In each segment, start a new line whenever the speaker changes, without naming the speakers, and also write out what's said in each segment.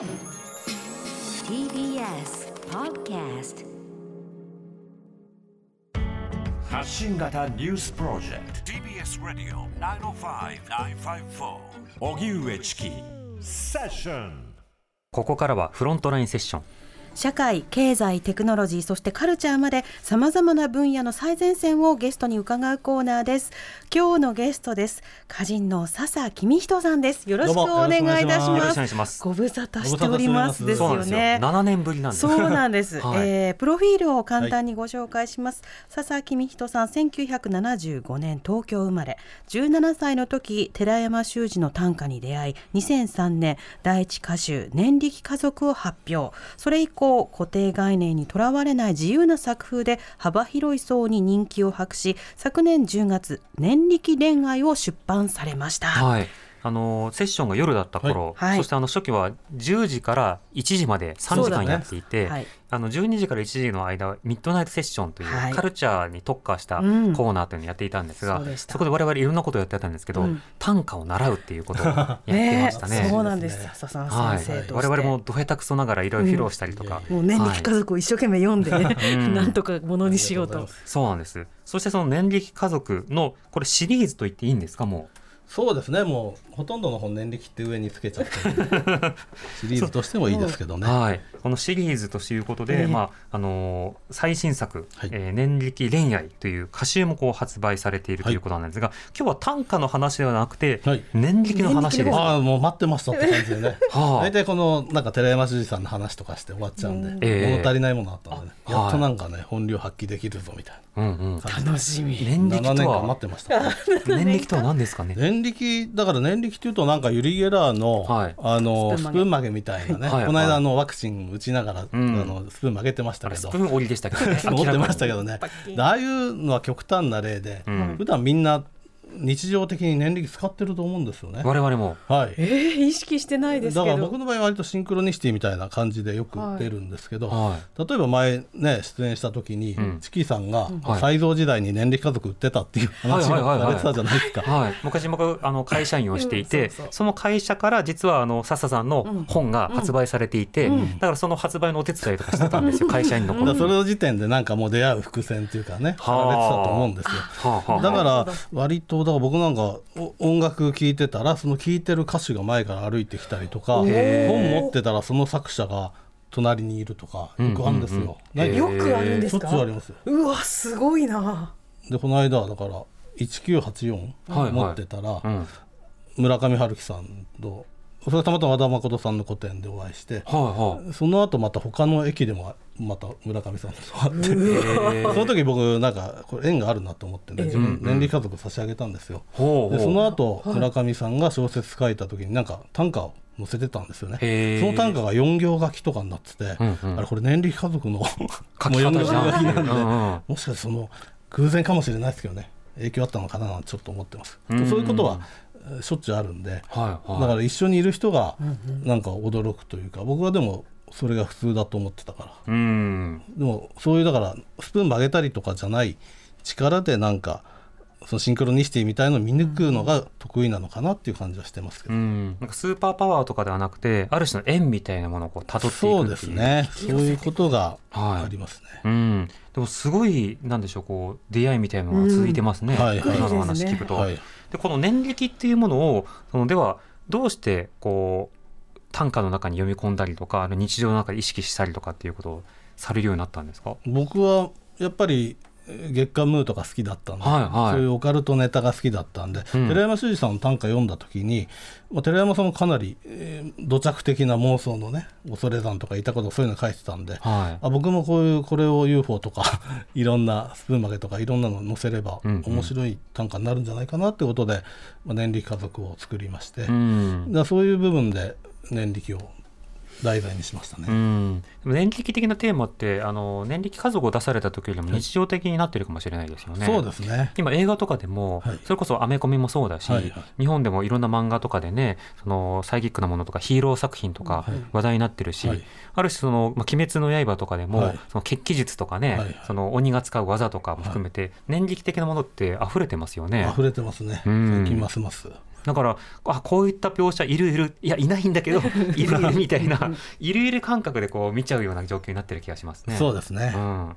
TBS Podcast
発信型ニュースプロジェクト。TBS ラディオ905-954おぎゅうえちきセッション。
ここからはフロントラインセッション
社会、経済、テクノロジー、そしてカルチャーまで様々な分野の最前線をゲストに伺うコーナーです。今日のゲストです。歌人の笹公人さんです。よろしくお願いいたします。ご無沙汰しております。ですよね。
7年ぶりなんです。
そうなんです、
はい。
えープロフィールを簡単にご紹介します、笹公人さん1975年東京生まれ。17歳の時寺山修司の短歌に出会い2003年第一歌集「年力家族」を発表。それ以降固定概念にとらわれない自由な作風で幅広い層に人気を博し昨年10月「年力恋愛」を出版されました、
はい。あのセッションが夜だった頃、
はい。はい。
そしてあの初期は10時から1時まで3時間やっていて、
はい。
あの12時から1時の間はミッドナイトセッションという、
はい。
カルチャーに特化したコ
うん。
ーナーというのをやっていたんですが、
そうでした。
こで我々いろんなことをやってたんですけど、
うん。
短歌を習うっていうことを やってましたね。
そうなんです。笹さん
はい
先生として、
我々もど下手くそながらいろいろ披露したりとか、
もう年力家族を一生懸命読んでね、
うん。
なんとかものにしようと。
そうなんです。そしてその年力家族のこれシリーズと言っていいんですかも
そうですね。もうほとんどの本年力って上につけちゃって シリーズとしてもいいですけど
う。
ね。
はい。このシリーズということで、
ええ。
まああのー最新作、
はい。
えー年力恋愛という歌集もこう発売されているということなんですが、今日は短歌の話ではなくて、
はい。
年力の話です。
ああもう待ってましたって感じでね。
はあ。
大体このなんか寺山修司さんの話とかして終わっちゃうんで、
ええ。
物足りないものあったんでね、
あ
やっとなんかね本領発揮できるぞみたい
うんうん。
楽しみ。
年力
7年
と
間待
は
ってました、
年力 とは何ですかね？
年力だから年力っていうとなんかユリ・ゲラーの、
はい。
あの
スプーン曲げ。
みたいなね、
はい。
この間あのワクチン打ちながら、
ん。
あのスプーン曲げてましたけど。
スプーン折りでしたけどね。
持ってましたけどね。ああいうのは極端な例で、
ん。
普段みんな日常的に年力使ってると思うんですよね。
我々も。
はい。
えー、意識してないです
だ
けど。
から僕の場合は割とシンクロニシティみたいな感じでよく出るんですけど、
は
例えば前ね出演した時に、
ん。
チキさんが
はい。
西蔵時代に年力家族売ってたっていう話をされてたじゃないですか。
はい、昔僕あの会社員をしていて、
うん。そうそう
その会社から実はあの笹さんの本が発売されていて、だからその発売のお手伝いとかしてたんですよ、会社員の頃
だからそれの時点でなんかもう出会う伏線っていうかねさ
はあ。
れてたと思うんですよ。
はあはあ
だから割とだから僕なんかお音楽聴いてたらその聴いてる歌手が前から歩いてきたりとか本持ってたらその作者が隣にいるとかよくあるんですよ。
よくあるんですか？
ありますよ。
うわ、すごいな。
でこの間だから1984
はいはい
持ってたら、
うん
村上春樹さんとそれたまたま和田誠さんの個展でお会いして
はいはい。
その後また他の駅でもまた村上さんと会ってその時僕なんかこれ縁があるなと思ってね自分年利家族差し上げたんですよ。
ほうほう。
でその後村上さんが小説書いた時になんか短歌を載せてたんですよね。その短歌が4行書きとかになってて、
うんうん。
あれこれ年利家族の
書き
もう4行
方じゃん。
書きなんで、
うんうん。
もしかしてその偶然かもしれないですけどね影響あったのかななんてちょっと思ってます、
うん
そういうことはえーしょっちゅうあるんで、
はいはい。
だから一緒にいる人がなんか驚くというか僕はでもそれが普通だと思ってたから。
うん。
でもそういうだからスプーン曲げたりとかじゃない力でなんかそのシンクロニシティみたいのを見抜くのが得意なのかなっていう感じはしてますけど、
うん、なんかスーパーパワーとかではなくてある種の縁みたいなものをこう辿っていくっていう。
そうですね。そういうことがありますね、
うん、でもすごいなんでしょうこう出会いみたいなのが続いてますね、
うん。はい。はい
今の話聞くと。
はい
でこの年力っていうものをそのではどうしてこう短歌の中に読み込んだりとかあの日常の中で意識したりとかっていうことをされるようになったんですか？
僕はやっぱり月刊ムーとか好きだったんで、
はいはい。
そういうオカルトネタが好きだったんで、
うん。
寺山修司さんの短歌読んだ時に、まあ、寺山さんもかなり、えー土着的な妄想のね恐山とかいたことそういうの書いてたんで、
はい。
あ僕もこういうこれを UFO とか いろんなスプーン曲げとかいろんなの載せれば
うんうん。
面白い短歌になるんじゃないかなってことで、まあ、年力家族を作りまして、
うん
らそういう部分で年力を題材にしましたね。
うん、でも年力的なテーマってあの年力家族を出された時よりも日常的になってるかもしれないですよね。
そうですね。
今映画とかでも、
はい。
それこそアメコミもそうだし、
はいはい。
日本でもいろんな漫画とかでねそのサイキックなものとかヒーロー作品とか
はい。
話題になってるし、
はい。
ある種その「まあ、鬼滅の刃」とかでも、
はい。
その血気術とかね、
はいはい。
その鬼が使う技とかも含めて、年力的なものって溢れてますよね。
溢れてますね、
うん。
最近ますます。
だからあこういった描写いるいるいやいないんだけど いるいるみたいな。いるいる感覚でこう見ちゃうような状況になってる気がしますね。
そうですね、
うん。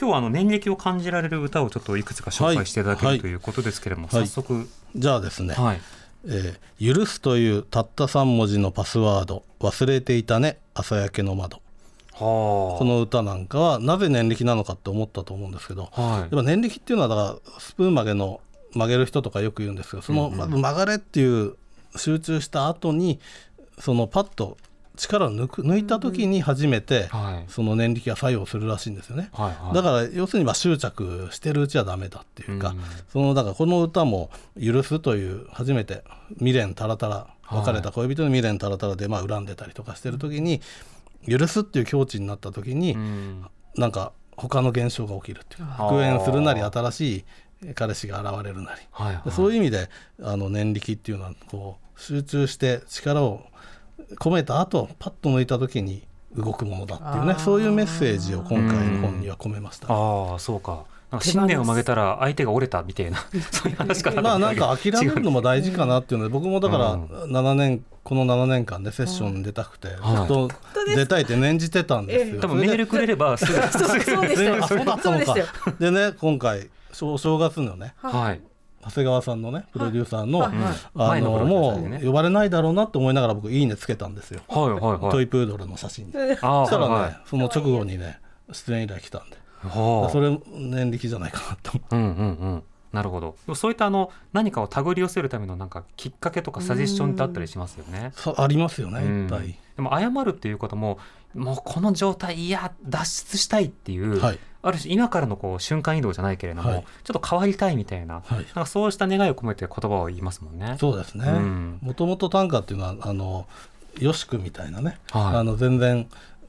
今日はあの年歴を感じられる歌をちょっといくつか紹介していただける、
はい
ということですけれども、
はい。
早速、
じゃあですね、
はい、
えー許すというたった3文字のパスワード忘れていたね朝焼けの窓。
は
この歌なんかはなぜ年歴なのかって思ったと思うんですけど、
あ、はい。
やっぱ年歴っていうのはだからスプーン曲げの曲げる人とかよく言うんですけどそのまず曲がれっていう集中した後にそのパッと力を抜く抜いた時に初めて
はい。
その年力が作用するらしいんですよね。
はいはい、
だから要するにまあ執着してるうちはダメだっていうか、
うん。
そのだからこの歌も「許す」という初めて未練たらたら別れた恋人の未練たらたらでまあ恨んでたりとかしてる時に「許す」っていう境地になった時に、
うん。
なんか他の現象が起きるっていう復縁するなり新しい彼氏が現れるなり、
はいはい、
そういう意味であの念力っていうのはこう集中して力を込めた後パッと抜いた時に動くものだっていうねそういうメッセージを今回の本には込めました。
ああそうか。なんか信念を曲げたら相手が折れたみたいな そういう話かな
まあなんか諦めるのも大事かなっていうので僕もだから
うん。
7年この7年間でセッション出たくてず
はい。
っと出たいって念じてたんですよ。
多分メールくれればすぐ
そうそうでした
そうだったのか。
そうでしたよ。
でね今回お正月のね
はい。
長谷川さんのねプロデューサーのあ
前の
もう呼ばれないだろうなって思いながら僕いいねつけたんですよ。
はいはいはい。
トイプードルの写真に。
ああ
そしたらね、
はい
その直後にね出演依頼来たんで、
はあ。
それ年力じゃないかなと思
うんうんうんなるほどそういったあの何かを手繰り寄せるためのなんかきっかけとかサジェッションってあったりしますよね。
う。ありますよね
うん
いっぱい。
でも謝るっていうことももうこの状態いや脱出したいっていう、
はい
ある種今からのこう瞬間移動じゃないけれども、
はい
ちょっと変わりたいみたいな,、
はい
なんかそうした願いを込めて言葉を言いますもんね。
そうですね
うん。
もともと短歌っていうのはあのよしくみたいなね、
はい
あの全然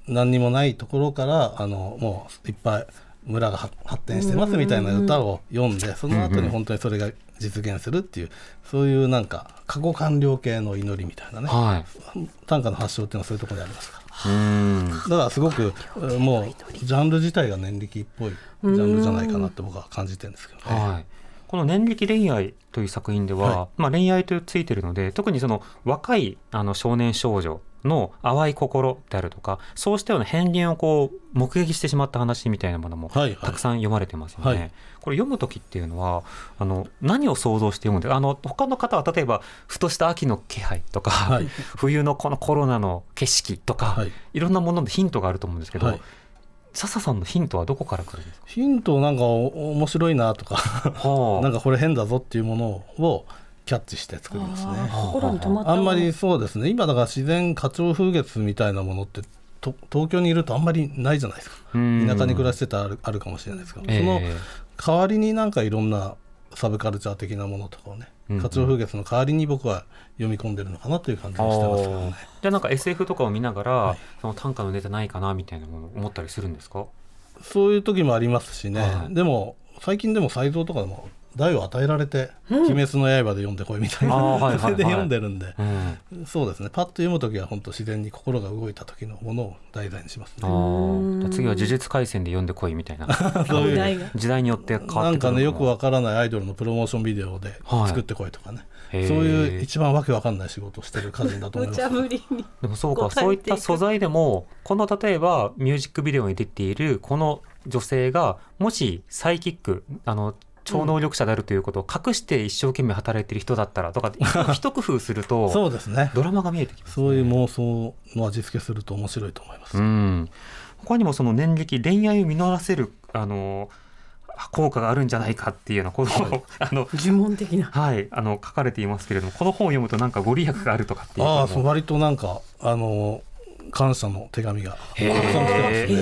何にもないところからあのもういっぱい村が発発展してますみたいな歌を読んでその後に本当にそれが実現するっていうそういうなんか過去完了系の祈りみたいなね。
はい。
短歌の発祥っていうのはそういうところにありますから。
うん。
だからすごくえーもうジャンル自体が年力っぽいジャンルじゃないかなって僕は感じてるんですけどね。
はい、この「年力恋愛」という作品では、
は
まあ、恋愛とついてるので特にその若いあの少年少女の淡い心であるとかそうしたような片鱗をこう目撃してしまった話みたいなものも
はいはい。
たくさん読まれてますよね。
はい。
これ読む時っていうのはあの何を想像して読むんであの他の方は例えばふとした秋の気配とか、
はい。
冬のこのコロナの景色とか、
はい。
い、ろんなものでヒントがあると思うんですけど、
はい
笹さんのヒントはどこから来るんですか、
ヒントなんかお面白いなとか
はあ。
なんかこれ変だぞっていうものをキャッチして作りますね。あんまりそうですね。今だから自然花鳥風月みたいなものってと東京にいるとあんまりないじゃないですか。
うん。
田舎に暮らしてたらあるあるかもしれないですけど、
ええ。
その代わりになんかいろんなサブカルチャー的なものとかをね
うんうん。
花鳥風月の代わりに僕は読み込んでるのかなという感じがしてます。けどね。
じゃあなんか SF とかを見ながら、
はい。
その短歌のネタないかなみたいなものを思ったりするんですか？
そういう時もありますしね、
はい。
でも最近でも才蔵とかでも題を与えられて「鬼滅の刃」で読んでこいみたいな、
はいはいはい。
それで読んでるんで、
うん。
そうですね。パッと読む時は本当自然に心が動いた時のものを題材にします
あ
ね。
次は呪術廻戦で読んでこいみたいな。
そういう。
時代
によって変わってくる
な。んかねよく
は
わからないアイドルのプロモーションビデオで
はい。
作ってこいとかね、
へー。
そういう一番わけわかんない仕事をしてる歌人だと思い
無
ます
茶ぶりに。
でもそうかそういった素材でもこの例えばミュージックビデオに出ているこの女性がもしサイキックあの超能力者であるということを隠して一生懸命働いている人だったらとか 一工夫すると
そうですね。
ドラマが見えてきます、ね、
そういう妄想の味付けすると面白いと思います、
うん、他にもその年力恋愛を実らせるあの効果があるんじゃないかっていうようなことを、あの
呪文的な。
はいあの書かれていますけれどもこの本を読むとなんかご利益があるとかっていう
あそう割となんかあの感謝の手紙がたくさん来てま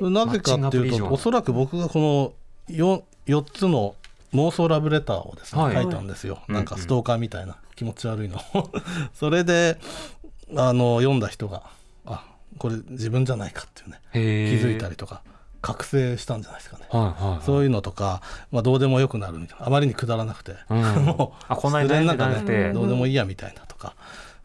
すね。なぜかっていうとおそらく僕がこの 4, 4つの妄想ラブレターをですね、
はい。
書いたんですよ、
うん
なんかストーカーみたいな気持ち悪いの。それであの読んだ人があこれ自分じゃないかっていうね気づいたりとか覚醒したんじゃないですかね。
はいはいはい。
そういうのとか、まあ、どうでもよくなるみたいな。あまりにくだらなくて、
うん。
もう
あこの間
なんかね
て。
どうでもいいやみたいなとか。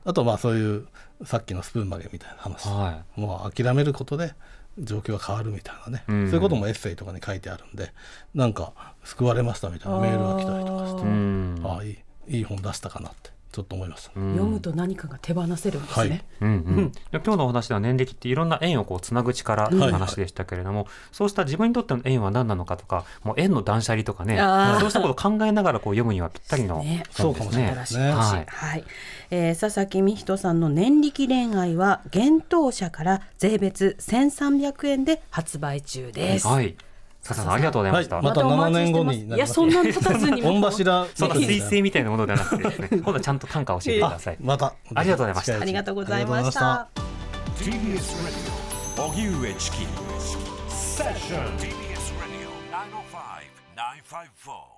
あとまあそういうさっきのスプーン曲げみたいな話、
は
もう諦めることで状況が変わるみたいなね、
うん。
そういうこともエッセイとかに書いてあるんでなんか救われましたみたいなメールが来たりとかして。ああいいいい本出したかなってちょっと思いました、
読むと何かが手放せるんですね。
はい。
うんうん、今日のお話では年歴っていろんな縁をこうつなぐ力の話でしたけれども、そうした自分にとっての縁は何なのかとかもう縁の断捨離とかねそうしたことを考えながらこう読むにはぴったりの
ね。
本ですね。
そうかもしれないですね。
はい。
はい、えー佐々木美人さんの年力恋愛は幻冬舎から税別1300円で発売中です。
はい。笹さんありがとうございました。
はいまた
お待ちして
7年後になります。
いやそんなに経たずにも。
御柱
そんな
みたい
水星みたいなものではなくてですね、今度はちゃんと短歌を教えてください。
また。
ありがとうございました。
ありがとうございました。
TBS Radio 荻上チキセッション TBS Radio 905-954